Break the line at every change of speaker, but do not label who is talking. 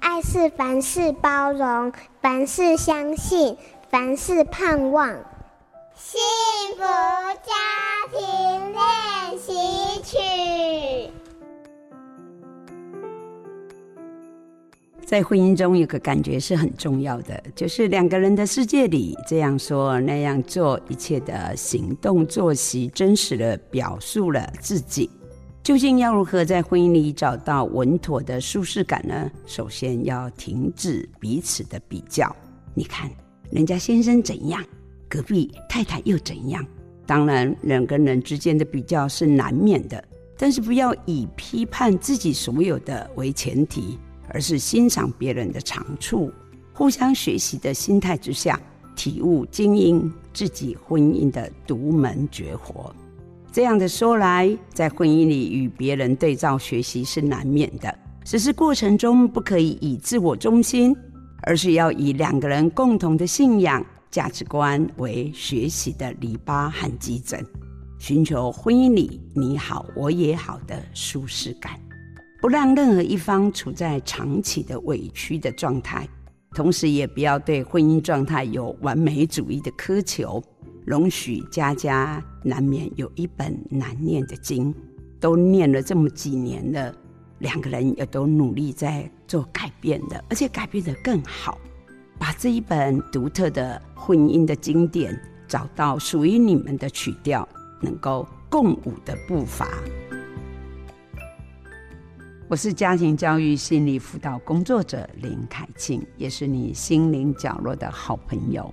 爱是凡事包容，凡事相信，凡事盼望。幸福家庭练习曲。
在婚姻中，有个感觉是很重要的，就是两个人的世界里，这样说那样做，一切的行动作息，真实的表述了自己。究竟要如何在婚姻里找到稳妥的舒适感呢？首先要停止彼此的比较。你看，人家先生怎样，隔壁太太又怎样。当然，人跟人之间的比较是难免的，但是不要以批判自己所有的为前提，而是欣赏别人的长处，互相学习的心态之下，体悟经营自己婚姻的独门绝活。这样的说来，在婚姻里与别人对照学习是难免的，只是过程中不可以以自我中心，而是要以两个人共同的信仰、价值观为学习的篱笆和基准，寻求婚姻里你好我也好的舒适感，不让任何一方处在长期的委屈的状态，同时也不要对婚姻状态有完美主义的苛求。容许家家难免有一本难念的经，都念了这么几年了，两个人也都努力在做改变的，而且改变得更好，把这一本独特的婚姻的经典找到属于你们的曲调，能够共舞的步伐。我是家庭教育心理辅导工作者林凯庆，也是你心灵角落的好朋友。